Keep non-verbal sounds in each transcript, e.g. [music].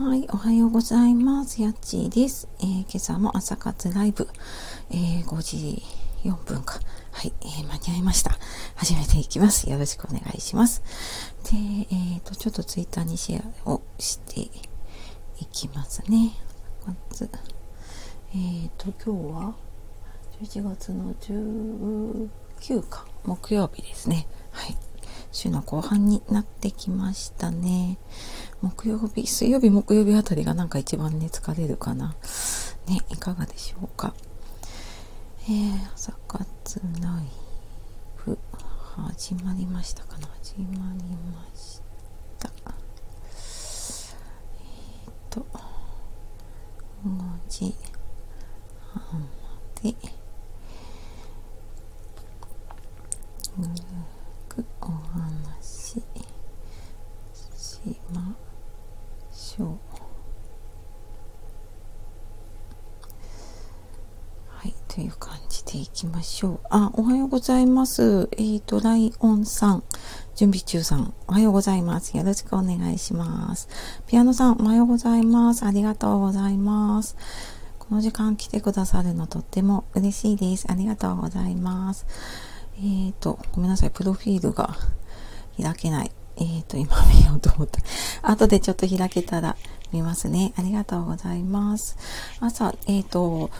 はい、おはようございます。やっちーです。えー、今朝も朝活ライブ、えー、5時4分か。はい、えー、間に合いました。始めていきます。よろしくお願いします。で、えっ、と、ちょっとツイッターにシェアをしていきますね。まず、えっ、と、今日は11月の19か、木曜日ですね。はい。週の後半になってきましたね。木曜日、水曜日、木曜日あたりがなんか一番ね、疲れるかな。ね、いかがでしょうか。えー、朝活ライブ、始まりましたかな始まりました。えっ、ー、と、5時半まで、ぐるくお話しましょう。はい、という感じでいきましょう。あ、おはようございます。えっ、ー、と、ライオンさん、準備中さん、おはようございます。よろしくお願いします。ピアノさん、おはようございます。ありがとうございます。この時間来てくださるのとっても嬉しいです。ありがとうございます。えっ、ー、と、ごめんなさい。プロフィールが開けない。えっ、ー、と、今見ようと思った。後でちょっと開けたら見ますね。ありがとうございます。朝、えっ、ー、と、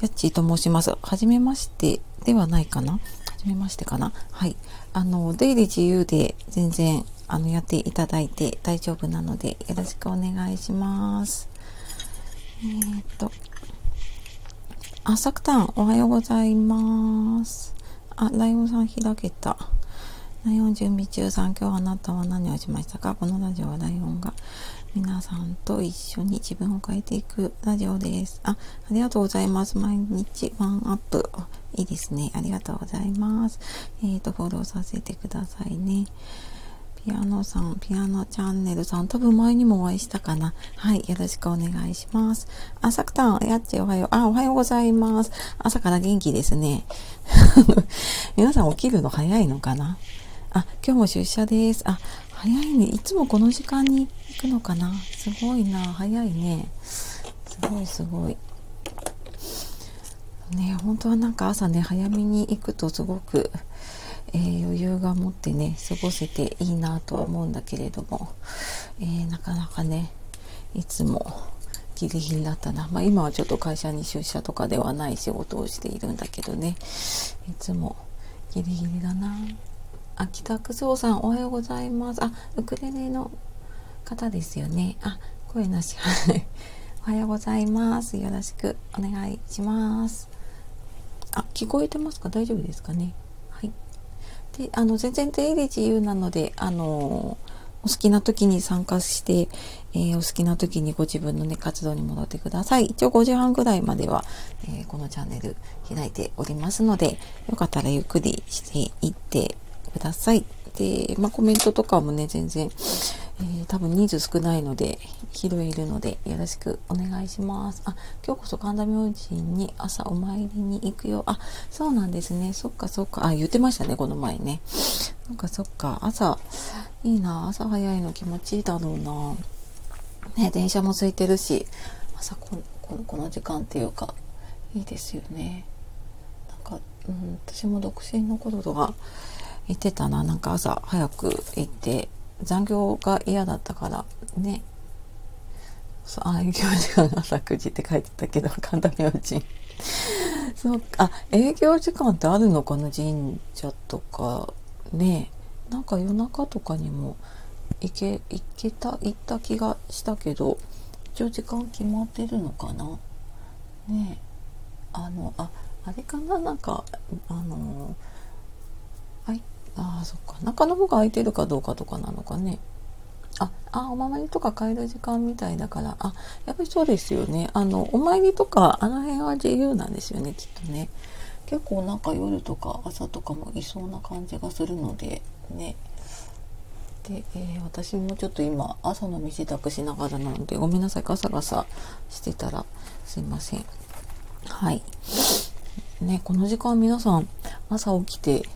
やっちーと申します。はじめましてではないかな？はじめましてかな？はい。あの、出入り自由で全然、あの、やっていただいて大丈夫なので、よろしくお願いします。えっ、と、あ、さくたん、おはようございます。あ、ライオンさん開けた。ライオン準備中さん、今日あなたは何をしましたか？このラジオはライオンが皆さんと一緒に自分を変えていくラジオです。あ、ありがとうございます。毎日ワンアップ。いいですね。ありがとうございます。えっ、ー、と、フォローさせてくださいね。ピアノさん、ピアノチャンネルさん、多分前にもお会いしたかな。はい、よろしくお願いします。あ、さくたん、やっちおはよう。あ、おはようございます。朝から元気ですね。[laughs] 皆さん起きるの早いのかな？あ、今日も出社です。あ、早いね。いつもこの時間に行くのかな？すごいな。早いね。すごいすごい。ね、本当はなんか朝ね、早めに行くとすごく、えー、余裕が持ってね、過ごせていいなとは思うんだけれども、えー、なかなかね、いつもギリギリだったな。まあ今はちょっと会社に出社とかではない仕事をしているんだけどね、いつもギリギリだな。あ、北くそうさん、おはようございます。あ、ウクレレの方ですよね。あ、声なし。[laughs] おはようございます。よろしくお願いします。あ、聞こえてますか？大丈夫ですかね？はい。で、あの、全然出入り自由なので、あの、お好きな時に参加して、えー、お好きな時にご自分のね、活動に戻ってください。一応5時半ぐらいまでは、えー、このチャンネル開いておりますので、よかったらゆっくりしていってください。で、まあ、コメントとかもね、全然、えー、多分人数少ないので、広いるので、よろしくお願いします。あ、今日こそ神田明神に朝お参りに行くよ。あ、そうなんですね。そっかそっか。あ、言ってましたね、この前ね。なんかそっか。朝、いいな。朝早いの気持ちいいだろうな。ね、電車も空いてるし、朝こここの時間っていうか、いいですよね。なんか、うん、私も独身の頃とか、言ってたな。なんか朝早く行って、残業が嫌だったからね。そう、あ、営業時間朝9時って書いてたけど、神田明神。そうか、営業時間ってあるのかな神社とか。ねなんか夜中とかにも行け、行けた、行った気がしたけど、一応時間決まってるのかなねあの、あ、あれかな？なんか、あの、はい、ああそっか。中の方が空いてるかどうかとかなのかね。ああお守りとか買える時間みたいだから。あやっぱりそうですよね。あのお参りとかあの辺は自由なんですよねきっとね。結構なんか夜とか朝とかもいそうな感じがするのでね。で、えー、私もちょっと今朝の身支度しながらなのでごめんなさいガサガサしてたらすいません。はい。ねこの時間皆さん朝起きて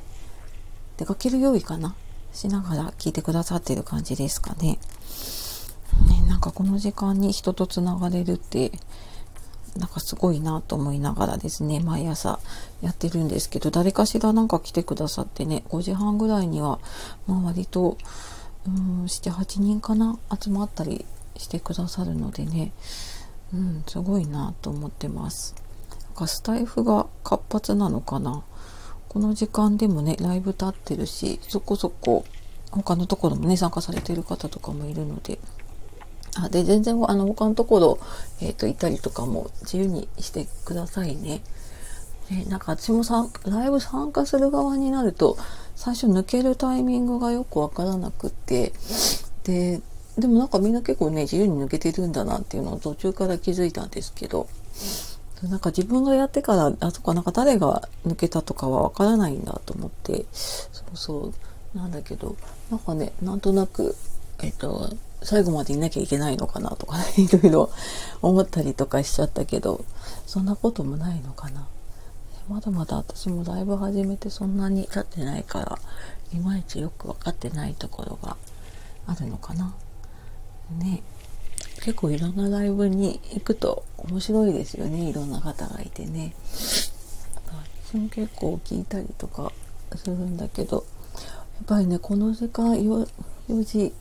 出かける用意かな？しながら聞いてくださってる感じですかね。ねなんかこの時間に人とつながれるってなんかすごいなと思いながらですね毎朝やってるんですけど誰かしらなんか来てくださってね5時半ぐらいには、まあ、割とうん78人かな集まったりしてくださるのでねうんすごいなと思ってます。なんかスタイフが活発なのかな？この時間でもねライブ立ってるしそこそこ他のところもね参加されてる方とかもいるのであで全然あの他のところ、えーと、いたりとかも自由にしてくださいね。ねなんか私もさライブ参加する側になると最初抜けるタイミングがよくわからなくってででもなんかみんな結構ね自由に抜けてるんだなっていうのを途中から気づいたんですけどなんか自分がやってからあそこなんか誰が抜けたとかはわからないんだと思って。そうそう。なんだけどなんかねなんとなくえっと最後までいなきゃいけないのかなとか、ね、[laughs] いろいろ思ったりとかしちゃったけどそんなこともないのかな。まだまだ私もライブ始めてそんなに経ってないからいまいちよく分かってないところがあるのかな。ね。結構いろんなライブに行くと面白いですよね。いろんな方がいてね。私も結構聞いたりとかするんだけどやっぱりねこの時間 4, 4時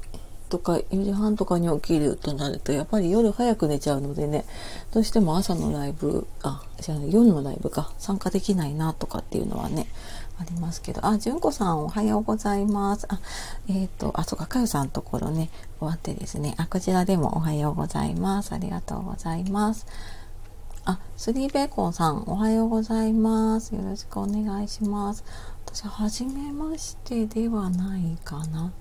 とか4時半とかに起きるとなるとやっぱり夜早く寝ちゃうのでねどうしても朝のライブあじゃあ夜のライブか参加できないなとかっていうのはねありますけどあ純子さんおはようございますあえっ、ー、とあそうかかよさんのところね終わってですねあこちらでもおはようございますありがとうございますあ、スリーベーコンさん、おはようございます。よろしくお願いします。私、はじめましてではないかな。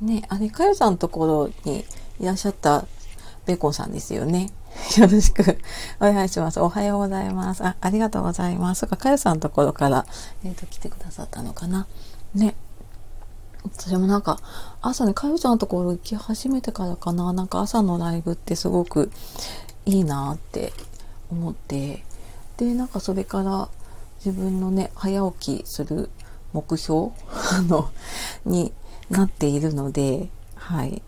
ね、あれ、かよさんのところにいらっしゃったベーコンさんですよね。よろしくお願いします。おはようございます。あ、ありがとうございます。そか、かよさんのところから、えっ、ー、と、来てくださったのかな。ね。私もなんか、朝ね、かよちゃんのところ行き始めてからかな。なんか朝のライブってすごくいいなって思って、で、なんかそれから自分のね、早起きする目標？[laughs] の、になっているので、はい、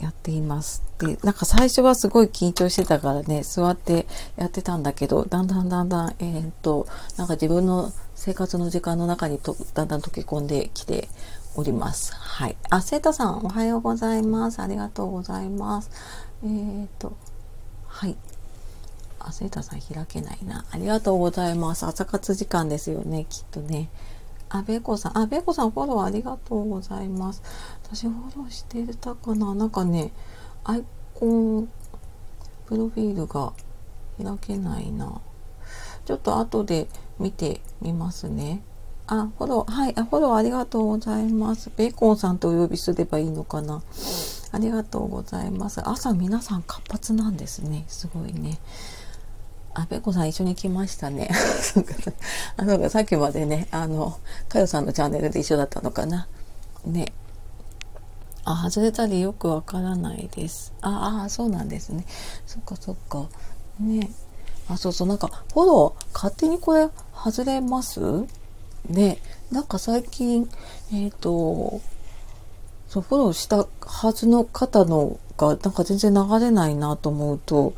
やっています。で、なんか最初はすごい緊張してたからね、座ってやってたんだけど、だんだんだんだん、えー、っと、なんか自分の生活の時間の中にとだんだん溶け込んできております。はい。あ、セータさん、おはようございます。ありがとうございます。えー、っと、はい。あ、セータさん開けないな。ありがとうございます。朝活時間ですよね、きっとね。あ、べこさん、あ、べこさんフォローありがとうございます。私フォローしてたかな？なんかね、アイコン、プロフィールが開けないな。ちょっと後で見てみますね。あ、フォロー、はい、あ、フォローありがとうございます。ベーコンさんとお呼びすればいいのかな？ありがとうございます。朝皆さん活発なんですね。すごいね。あ、べこさん一緒に来ましたね。[laughs] あの、さっきまでね、あの、かよさんのチャンネルで一緒だったのかな。ね。あ、外れたりよくわからないです。ああ、そうなんですね。そっかそっか。ね。あ、そうそう、なんか、フォロー、勝手にこれ、外れます？ね。なんか最近、えっ、ー、と、そう、フォローしたはずの方のが、なんか全然流れないなと思うと、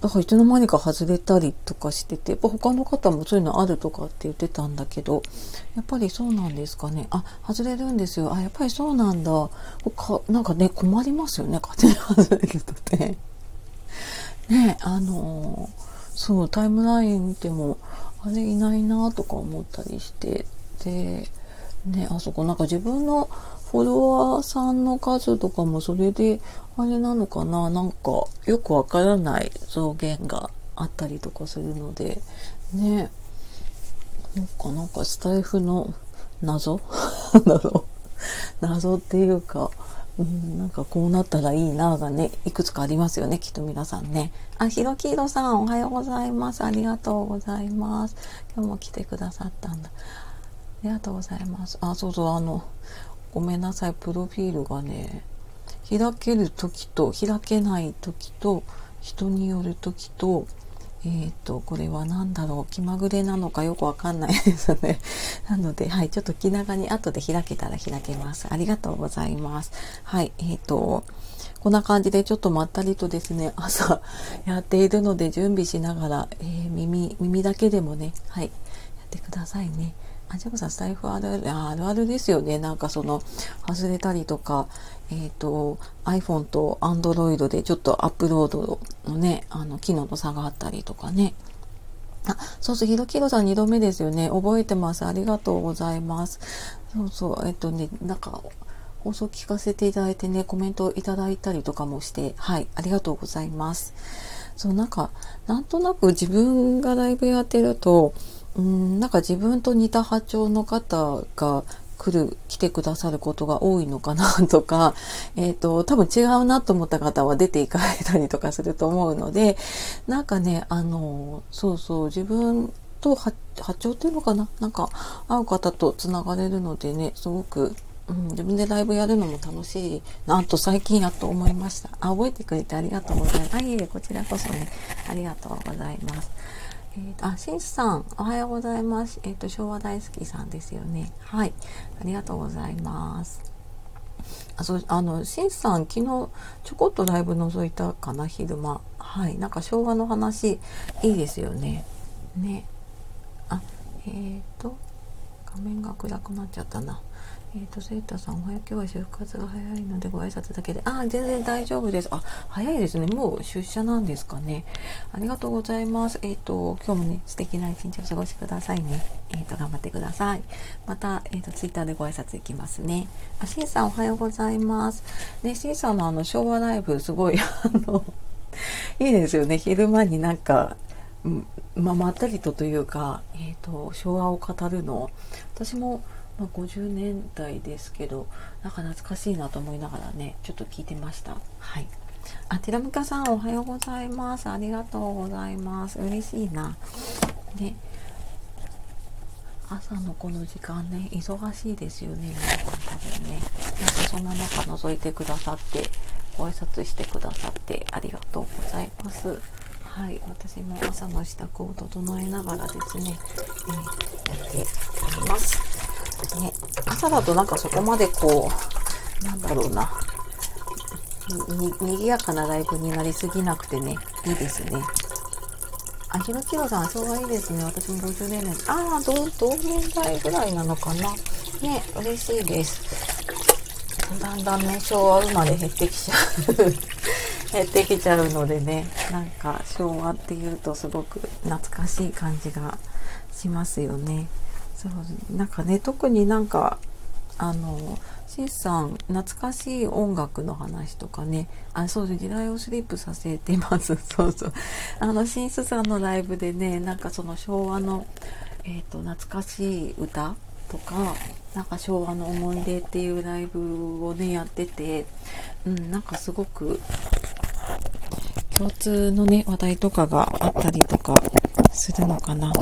だからいつの間にか外れたりとかしてて、やっぱ他の方もそういうのあるとかって言ってたんだけど、やっぱりそうなんですかね。あ、外れるんですよ。あ、やっぱりそうなんだ。かなんかね、困りますよね。勝手に外れるとね。[laughs] ね、あのそう、タイムライン見ても、あれいないなとか思ったりして、で、ね、あそこなんか自分のフォロワーさんの数とかもそれであれなのかな？なんかよくわからない増減があったりとかするので。ね。なんかなんかスタイフの謎？[laughs] 謎。謎っていうか、うん、なんかこうなったらいいながねいくつかありますよねきっと皆さんね。あひろきいろさんおはようございます。ありがとうございます。今日も来てくださったんだ。ありがとうございます。あそうそうあのごめんなさいプロフィールがね開ける時と開けない時と人による時とえっ、ー、と、これは何だろう、気まぐれなのかよくわかんないですね。[laughs] なので、はい、ちょっと気長に後で開けたら開けます。ありがとうございます。はい、えっ、ー、と、こんな感じでちょっとまったりとですね、朝 [laughs] やっているので準備しながら、えー、耳、耳だけでもね、はい、やってくださいね。あ、ジャムさん、スタイフあるある、あるですよね。なんかその、外れたりとか、えっ、ー、と、iPhone と Android でちょっとアップロードのね、あの、機能の差があったりとかね。あ、そうそう、ひろきろさん2度目ですよね。覚えてます。ありがとうございます。そうそう、えっとね、なんか、放送聞かせていただいてね、コメントいただいたりとかもして、はい、ありがとうございます。そう、なんか、なんとなく自分がライブやってると、うん、なんか自分と似た波長の方が来る、来てくださることが多いのかなとか、[laughs] えっ、ー、と、多分違うなと思った方は出ていかれたりとかすると思うので、なんかね、あの、そうそう、自分と波長っていうのかな？なんか、会う方と繋がれるのでね、すごく、うん、自分でライブやるのも楽しいなと最近やっと思いました。あ、覚えてくれてありがとうございます。あ、いえいえ、こちらこそね、ありがとうございます。えーと、あ、しんさん、おはようございます。えっ、ー、と、昭和大好きさんですよね。はい。ありがとうございます。あ、そう、あの、しんさん、昨日、ちょこっとライブ覗いたかな、昼間。はい。なんか昭和の話、いいですよね。ね。あ、えっ、ー、と、画面が暗くなっちゃったな。えっ、ー、と、セータさん、おはよう今日は就活が早いのでご挨拶だけで。あ、全然大丈夫です。あ、早いですね。もう出社なんですかね。ありがとうございます。えっ、ー、と、今日もね、素敵な一日を過ごしくださいね。えっ、ー、と、頑張ってください。また、えっ、と、ツイッターでご挨拶いきますね。あ、しんさん、おはようございます。ね、しんさんのあの、昭和ライブ、すごい、[laughs] あの、いいですよね。昼間になんか、まあ、まったりとというか、えっ、と、昭和を語るの。私も、まあ、50年代ですけどなんか懐かしいなと思いながらねちょっと聞いてました。はい。あティラミカさんおはようございます。ありがとうございます。嬉しいな。ね。朝のこの時間ね忙しいですよね。皆さん多分ねなんかそんな中覗いてくださってご挨拶してくださってありがとうございます。はい、私も朝の支度を整えながらですね、えー、やっております。ね、朝だとなんかそこまでこう、なんだろうな、に、にぎやかなライブになりすぎなくてね、いいですね。あ、ひろきろさん、昭和いいですね。私も50年代。ああ、同、同年代ぐらいなのかな。ね、嬉しいです。だんだんね、昭和生まれ減ってきちゃう [laughs] 減ってきちゃうのでね、なんか昭和っていうとすごく懐かしい感じがしますよね。そうなんかね特になんかあのシンさん懐かしい音楽の話とかねあそう時代をスリップさせてます。[laughs] そうそう。あのシンスさんのライブでねなんかその昭和の、えーと、懐かしい歌とかなんか昭和の思い出っていうライブをねやっててうんなんかすごく共通のね話題とかがあったりとかするのかな。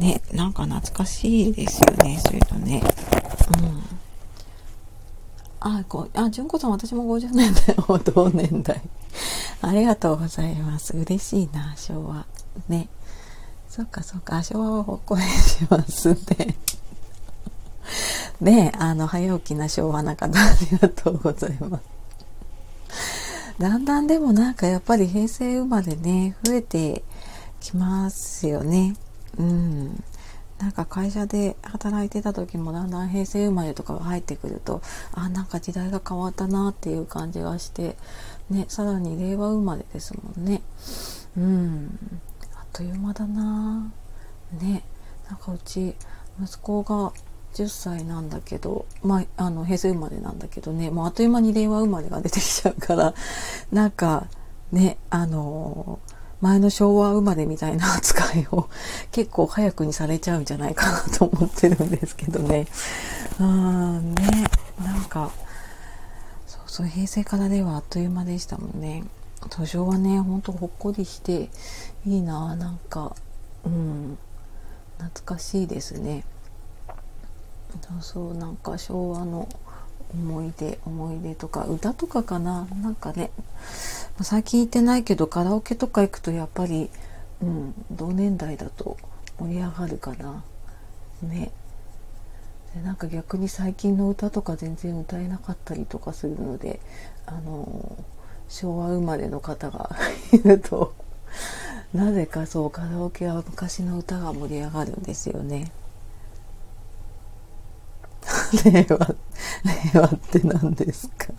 ね、なんか懐かしいですよね、そういうのね。うん。あ、こうあ、純子さん、私も50年代、同年代。[laughs] ありがとうございます。嬉しいな、昭和。ね。そっかそっか、昭和はほっこりしますね。[laughs] ねあの、早起きな昭和な方、ありがとうございます。だんだんでもなんかやっぱり平成生まれね、増えてきますよね。うん。なんか会社で働いてた時もだんだん平成生まれとかが入ってくるとあなんか時代が変わったなっていう感じがしてねさらに令和生まれですもんね。うん。あっという間だな。ね。なんかうち息子が10歳なんだけど、まあ、あの平成生まれなんだけどね。もうあっという間に令和生まれが出てきちゃうからなんかねあのー前の昭和生まれみたいな扱いを [laughs] 結構早くにされちゃうんじゃないかなと思ってるんですけどね。うーんね、なんか、そうそう、平成からではあっという間でしたもんね。昭和ね、ほんとほっこりしていいな、なんか、うん、懐かしいですね。そうそう、なんか昭和の思い出思い出とか歌とかかな。なんかね最近行ってないけどカラオケとか行くとやっぱりうん同年代だと盛り上がるかな。ね。でなんか逆に最近の歌とか全然歌えなかったりとかするのであの昭和生まれの方が [laughs] いるとなぜかそうカラオケは昔の歌が盛り上がるんですよね。[laughs] 令和令和って何ですか？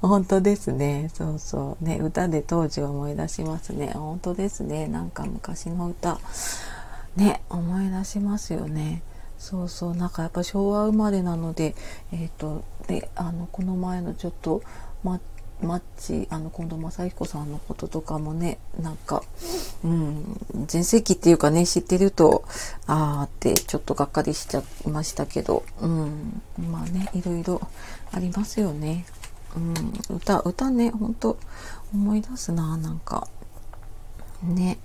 [laughs] 本当ですね。そうそう。ね歌で当時を思い出しますね。本当ですね。なんか昔の歌。ね思い出しますよね。そうそう。なんかやっぱ昭和生まれなのでえっ、ー、とであのこの前のちょっとママッチあの近藤正彦さんのこととかもねなんかうん全盛期っていうかね知ってるとああってちょっとがっかりしちゃいましたけどうんまあねいろいろありますよね。うん歌歌ねほんと思い出すななんか。ね。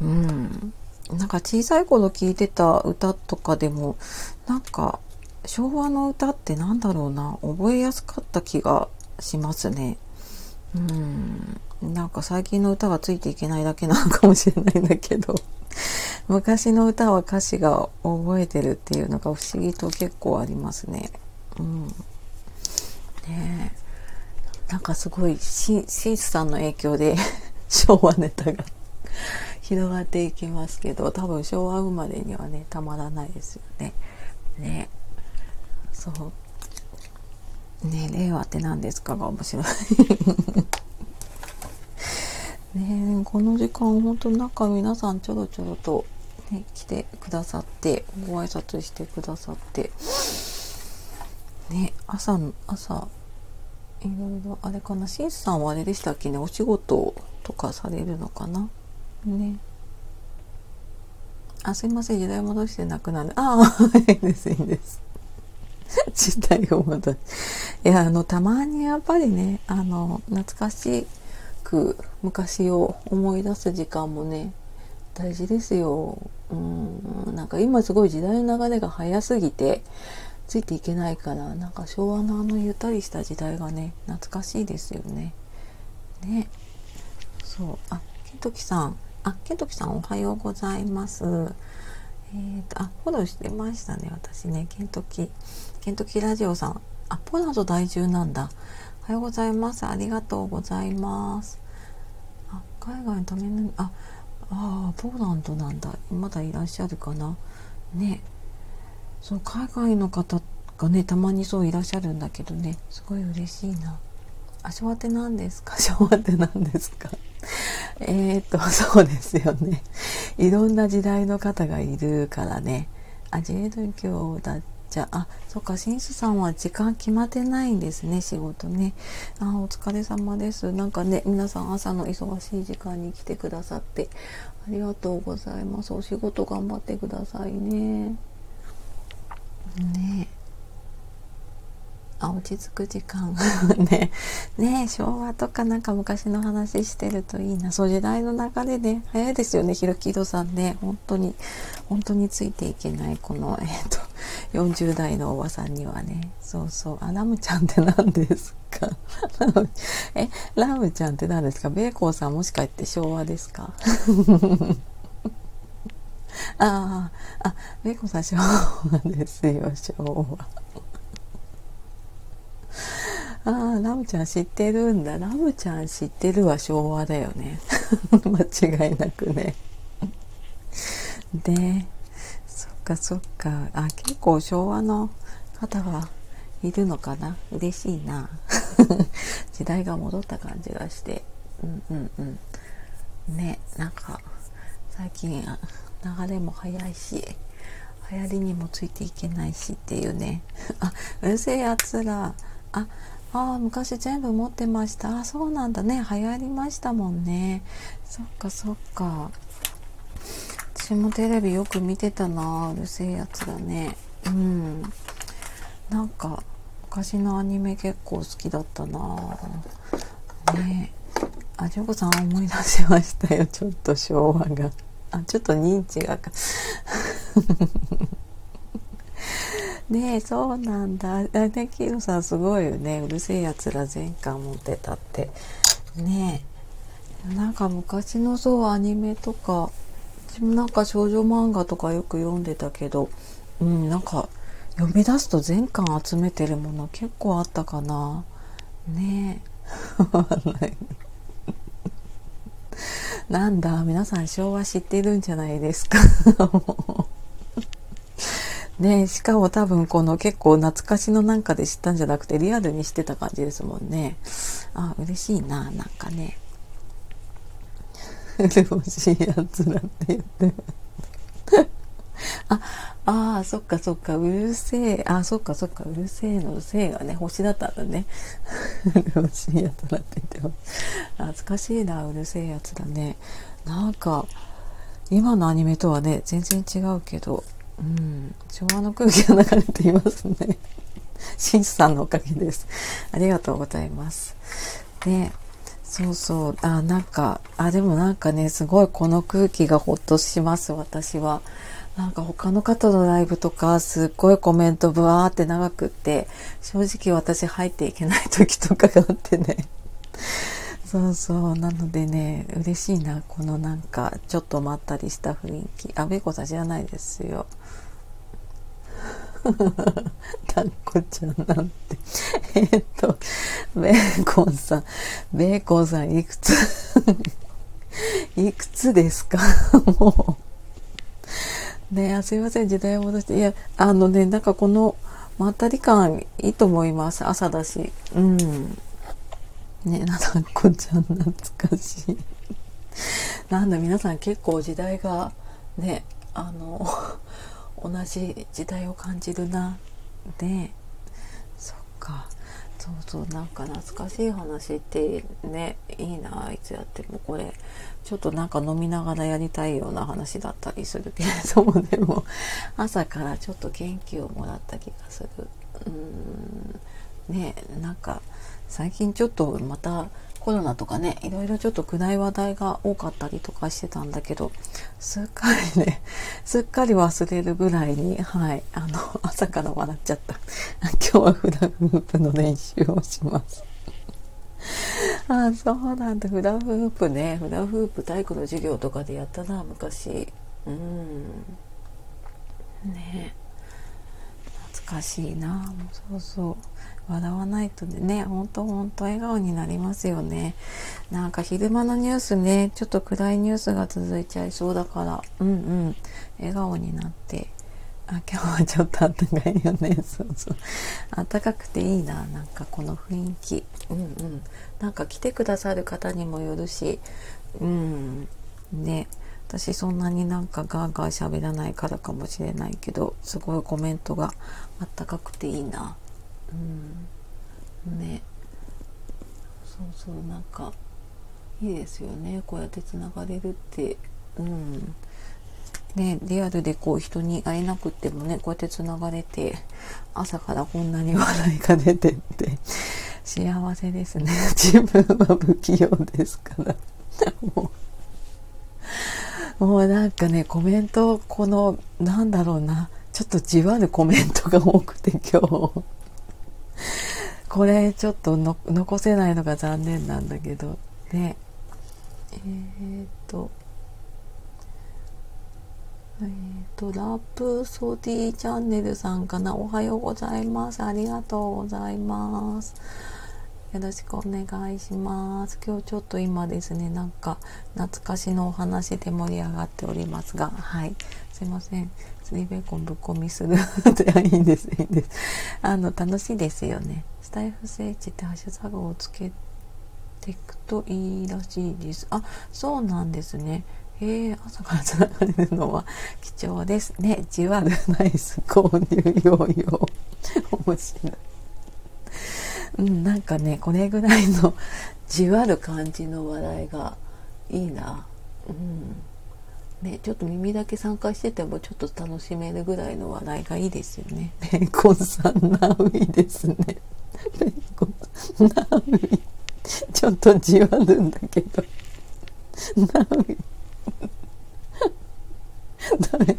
うん。なんか小さい頃聴いてた歌とかでもなんか昭和の歌ってなんだろうな覚えやすかった気がしますね。うんなんか最近の歌がついていけないだけなのかもしれないんだけど [laughs] 昔の歌は歌詞が覚えてるっていうのが不思議と結構ありますね。うん、ねなんかすごいシースさんの影響で [laughs] 昭和ネタが [laughs] 広がっていきますけど多分昭和生まれにはねたまらないですよね。ねそうね令和って何ですかが面白いねこの時間本当なんか皆さんちょろちょろと、ね、来てくださってご挨拶してくださってね朝の朝いろいろあれかなしんさんはあれでしたっけねお仕事とかされるのかなね。あ、すいません、時代戻してなくなる。ああ、[laughs] いいです、いいです。[laughs] 時代を戻し。いや、あの、たまにやっぱりね、あの、懐かしく昔を思い出す時間もね、大事ですよ。うん、なんか今すごい時代の流れが早すぎて、ついていけないから、なんか昭和のあのゆったりした時代がね、懐かしいですよね。ね。そう。あ、ケントキさん。あ、ケントキさんおはようございます。えーと、あ、フォローしてましたね、私ね。ケントキ、ケントキラジオさん。あ、ポーランド在住なんだ。おはようございます。ありがとうございます。あ、海外のための、あ、あポーランドなんだ。まだいらっしゃるかな。ね。そう、海外の方がね、たまにそういらっしゃるんだけどね、すごい嬉しいな。あ、昭和って何ですか？[laughs] 昭和って何ですか？え、っと、そうですよね。いろんな時代の方がいるからね。あ、自営業だってじゃ、あ、そっか、新種さんは時間決まってないんですね、仕事ね。あ、お疲れ様です。なんかね、皆さん朝の忙しい時間に来てくださって、ありがとうございます。お仕事頑張ってくださいね。ねあ落ち着く時間。[laughs] ね。ね昭和とかなんか昔の話してるといいな。そう時代の流れで早いですよねひろきどさんね。本当に本当についていけないこのえっ、ー、と40代のおばさんにはね。そうそう。あラムちゃんって何ですか？[laughs] えラムちゃんって何ですか？ベーコンさんもしかして昭和ですか？[laughs] あああベーコンさん昭和ですよ昭和。ああ、ラムちゃん知ってるんだ。ラムちゃん知ってるは昭和だよね。[laughs] 間違いなくね。で、そっかそっか。あ、結構昭和の方がいるのかな。嬉しいな。[laughs] 時代が戻った感じがして。うんうんうん。ね、なんか、最近流れも早いし、流行りにもついていけないしっていうね。[laughs] あ、うるせえやつら。あ、あ昔全部持ってました。あそうなんだね。流行りましたもんね。そっかそっか。私もテレビよく見てたなうるせえやつだね。うん。なんか昔のアニメ結構好きだったな。ね。あジョコさん思い出しましたよ。ちょっと昭和が。あちょっと認知が。ねえそうなんだ。あねキロさんすごいよね。うるせえやつら全巻持ってたって。ねえ。なんか昔のそうアニメとか。私もなんか少女漫画とかよく読んでたけど。うんなんか読み出すと全巻集めてるもの結構あったかな。ねえ。[laughs] なんだ皆さん昭和知ってるんじゃないですか。[laughs] ねしかも多分この結構懐かしのなんかで知ったんじゃなくてリアルにしてた感じですもんね。あ嬉しいななんかね。欲しいやつらって言って。[laughs] あああそっかそっかうるせえ。あそっかそっかうるせえのせえがね星だったんだね。欲しいやつらって言ってます。懐かしいなうるせえやつだね。なんか今のアニメとはね全然違うけど。うん昭和の空気が流れていますね [laughs] シンさんのおかげですありがとうございますねそうそう。あ、なんか、あ、でもなんかね、すごいこの空気がほっとします、私は。なんか他の方のライブとか、すっごいコメントブワーって長くって、正直私入っていけない時とかがあってね。[laughs] そうそう。なのでね、嬉しいな。このなんか、ちょっとまったりした雰囲気。あ、べこさん知らないですよ。たっこちゃんなんて。[laughs] えっと、ベーコンさん、ベーコンさんいくつ？[laughs] いくつですか？[laughs] もう。ねあ、すいません、時代を戻して。いや、あのね、なんかこの、まったり感いいと思います。朝だし。うん。ねなだこちゃん懐かしい。なんだ、皆さん結構時代が、ね、あの、同じ時代を感じるな。でそっか。そうそうなんか懐かしい話ってねいいないつやってもこれ。ちょっとなんか飲みながらやりたいような話だったりするけれどもでも朝からちょっと元気をもらった気がする。うーん。ねなんか最近ちょっとまたコロナとかねいろいろちょっと暗い話題が多かったりとかしてたんだけどすっかりね [laughs] すっかり忘れるぐらいにはいあの [laughs] 朝から笑っちゃった。[laughs] 今日はフラフープの練習をします。あそうなんだ。フラフープね。フラフープ体育の授業とかでやったな昔。うん。ね。懐かしいな。もうそうそう。笑わないとね、ほんとほんと笑顔になりますよね。なんか昼間のニュースね、ちょっと暗いニュースが続いちゃいそうだから、うんうん、笑顔になって、あ、今日はちょっとあったかいよね。そうそう。あったかくていいな、なんかこの雰囲気。うんうん。なんか来てくださる方にもよるし、うん、ね。私そんなになんかガーガー喋らないからかもしれないけど、すごいコメントがあったかくていいな。うん。ね。そうそうなんかいいですよね。こうやってつながれるって。うん。ねリアルでこう人に会えなくってもねこうやってつながれて朝からこんなに笑いが出てって幸せですね。[laughs] 自分は不器用ですから。もう。もうなんかねコメントこのなんだろうな。ちょっとじわるコメントが多くて今日。これちょっと残せないのが残念なんだけど。ね。えー、っと。えー、っとラプソディチャンネルさんかな。おはようございます。ありがとうございます。よろしくお願いします。今日ちょっと今ですねなんか懐かしのお話で盛り上がっておりますが。はい。すいません。スリーベーコンぶっ込みするいいんですいいんですあの楽しいですよね。スタイフ聖地ってハッシュタグをつけていくといいらしいです。あそうなんですね。へえ朝からつながれるのは貴重ですね。じわるナイス購入用用。面白い。うん、なんかねこれぐらいのじわる感じの笑いがいいな。うん。ね、ちょっと耳だけ参加しててもちょっと楽しめるぐらいの笑いがいいですよね。ベーコンさん、ナウイですね。ベーコンナウイ。ちょっとじわるんだけど。ナウイ。ダメだ。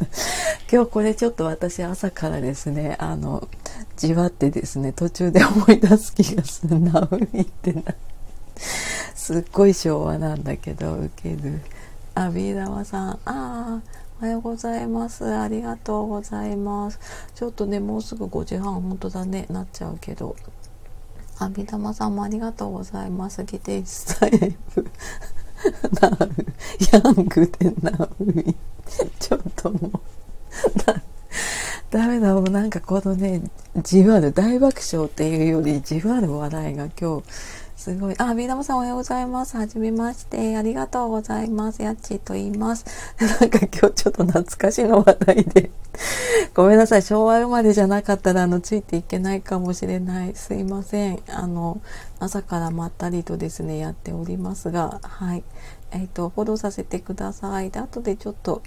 今日これちょっと私朝からですね、あの、じわってですね、途中で思い出す気がする。ナウイってな。すっごい昭和なんだけどウケるあビー玉さん。ああおはようございます。ありがとうございます。ちょっとねもうすぐ5時半本当だね。なっちゃうけど。あビー玉さんもありがとうございます。ギテイスタイプなヤングでナウイちょっともう。ダメだ。もうなんかこのねじわる大爆笑っていうよりじわる笑いが今日すごい。あ、ビー玉さんおはようございます。はじめまして。ありがとうございます。やっちーと言います。[laughs] なんか今日ちょっと懐かしの話題で [laughs] ごめんなさい。昭和生まれじゃなかったら、あの、ついていけないかもしれない。すいません。あの、朝からまったりとですね、やっておりますが、はい。えっ、ー、と、フォローさせてください。で、後でちょっと、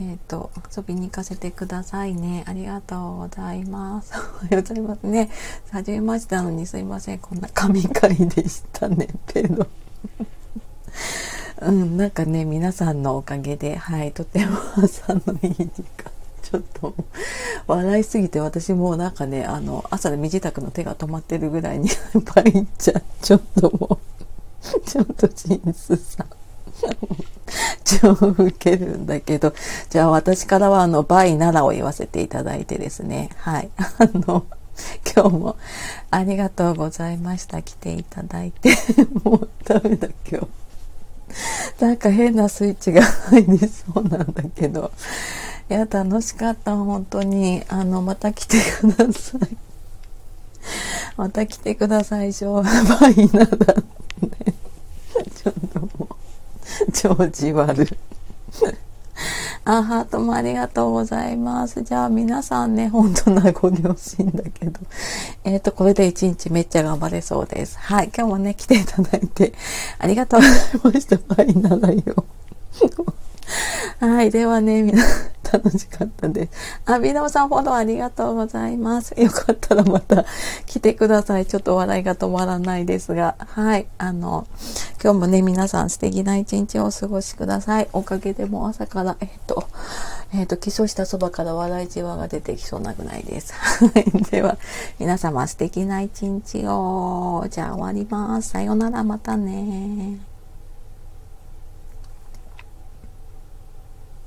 えっ、ー、と、遊びに行かせてくださいね。ありがとうございます。おはようございますね。はじめましてなのにすいません。こんな神回でしたね。[laughs] けど。[laughs] うん、なんかね、皆さんのおかげで、はい、とても朝のいい時間。[laughs] ちょっと、笑いすぎて私もなんかね、あの、朝の身支度の手が止まってるぐらいに、パイっちゃ、ちょっともう、ちょっとジンスさん。超ウケるんだけど、じゃあ私からはあの、バイならを言わせていただいてですね。はい。[laughs] あの、今日もありがとうございました。来ていただいて。[laughs] もうダメだ今日。なんか変なスイッチが入りそうなんだけど。いや、楽しかった。本当に。あの、また来てください。[laughs] また来てください。バイなら、ね。ちょっともう。表示悪あ、ハートもありがとうございます。じゃあ皆さんね、本当なご両親だけど。えっ、ー、と、これで一日めっちゃ頑張れそうです。はい。今日もね、来ていただいてありがとうございました。バイならよ。はい。ではね、皆楽しかったです。あ、ビーダムさんフォローありがとうございます。よかったらまた来てください。ちょっと笑いが止まらないですが。はい。あの、今日もね、皆さん素敵な一日をお過ごしください。おかげでも朝から、えっと、えっと、起床したそばから笑いじわが出てきそうなぐらいです。はい。では、皆様素敵な一日を。じゃあ終わります。さようなら、またね